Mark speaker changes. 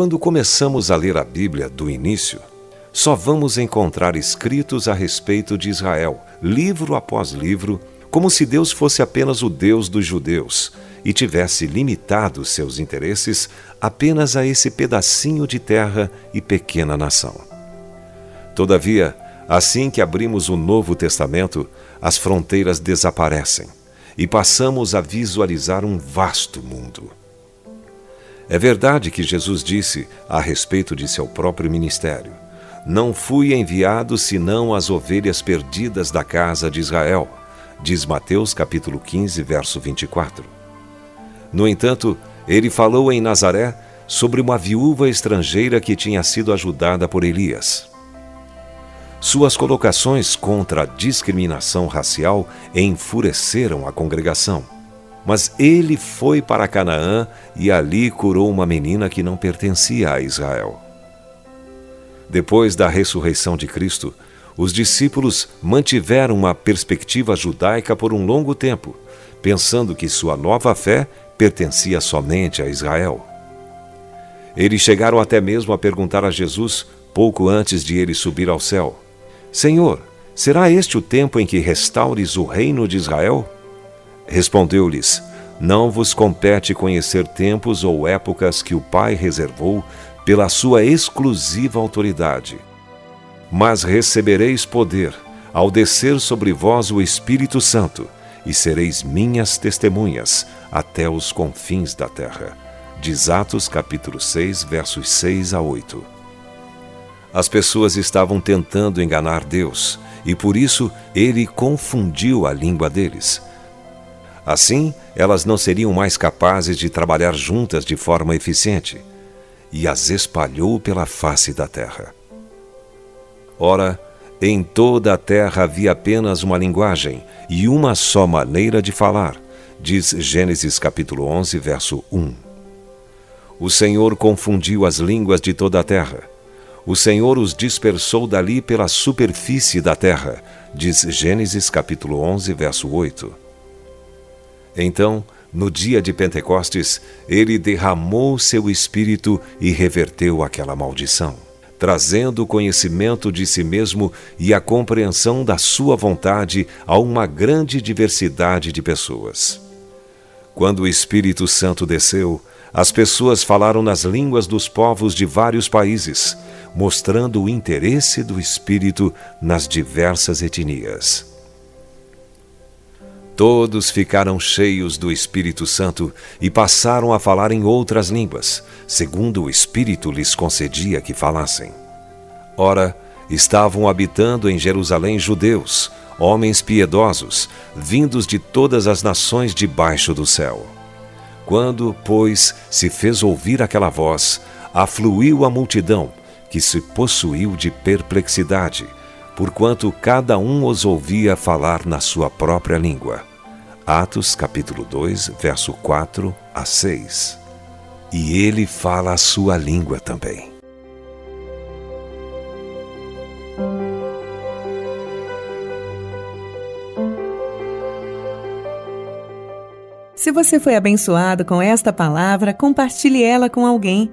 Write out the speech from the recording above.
Speaker 1: Quando começamos a ler a Bíblia do início, só vamos encontrar escritos a respeito de Israel, livro após livro, como se Deus fosse apenas o Deus dos judeus e tivesse limitado seus interesses apenas a esse pedacinho de terra e pequena nação. Todavia, assim que abrimos o Novo Testamento, as fronteiras desaparecem e passamos a visualizar um vasto mundo. É verdade que Jesus disse a respeito de seu próprio ministério: Não fui enviado senão as ovelhas perdidas da casa de Israel, diz Mateus capítulo 15, verso 24. No entanto, ele falou em Nazaré sobre uma viúva estrangeira que tinha sido ajudada por Elias. Suas colocações contra a discriminação racial enfureceram a congregação. Mas ele foi para Canaã e ali curou uma menina que não pertencia a Israel. Depois da ressurreição de Cristo, os discípulos mantiveram uma perspectiva judaica por um longo tempo, pensando que sua nova fé pertencia somente a Israel. Eles chegaram até mesmo a perguntar a Jesus, pouco antes de ele subir ao céu: Senhor, será este o tempo em que restaures o reino de Israel? Respondeu-lhes: Não vos compete conhecer tempos ou épocas que o Pai reservou pela sua exclusiva autoridade. Mas recebereis poder ao descer sobre vós o Espírito Santo, e sereis minhas testemunhas até os confins da terra. Diz Atos capítulo 6, versos 6 a 8. As pessoas estavam tentando enganar Deus e por isso ele confundiu a língua deles. Assim, elas não seriam mais capazes de trabalhar juntas de forma eficiente e as espalhou pela face da terra. Ora, em toda a terra havia apenas uma linguagem e uma só maneira de falar, diz Gênesis capítulo 11, verso 1. O Senhor confundiu as línguas de toda a terra o Senhor os dispersou dali pela superfície da terra, diz Gênesis capítulo 11, verso 8. Então, no dia de Pentecostes, ele derramou seu espírito e reverteu aquela maldição, trazendo o conhecimento de si mesmo e a compreensão da sua vontade a uma grande diversidade de pessoas. Quando o Espírito Santo desceu, as pessoas falaram nas línguas dos povos de vários países, mostrando o interesse do Espírito nas diversas etnias. Todos ficaram cheios do Espírito Santo e passaram a falar em outras línguas, segundo o Espírito lhes concedia que falassem. Ora, estavam habitando em Jerusalém judeus, homens piedosos, vindos de todas as nações debaixo do céu. Quando, pois, se fez ouvir aquela voz, afluiu a multidão, que se possuiu de perplexidade, porquanto cada um os ouvia falar na sua própria língua. Atos capítulo 2, verso 4 a 6. E ele fala a sua língua também.
Speaker 2: Se você foi abençoado com esta palavra, compartilhe ela com alguém.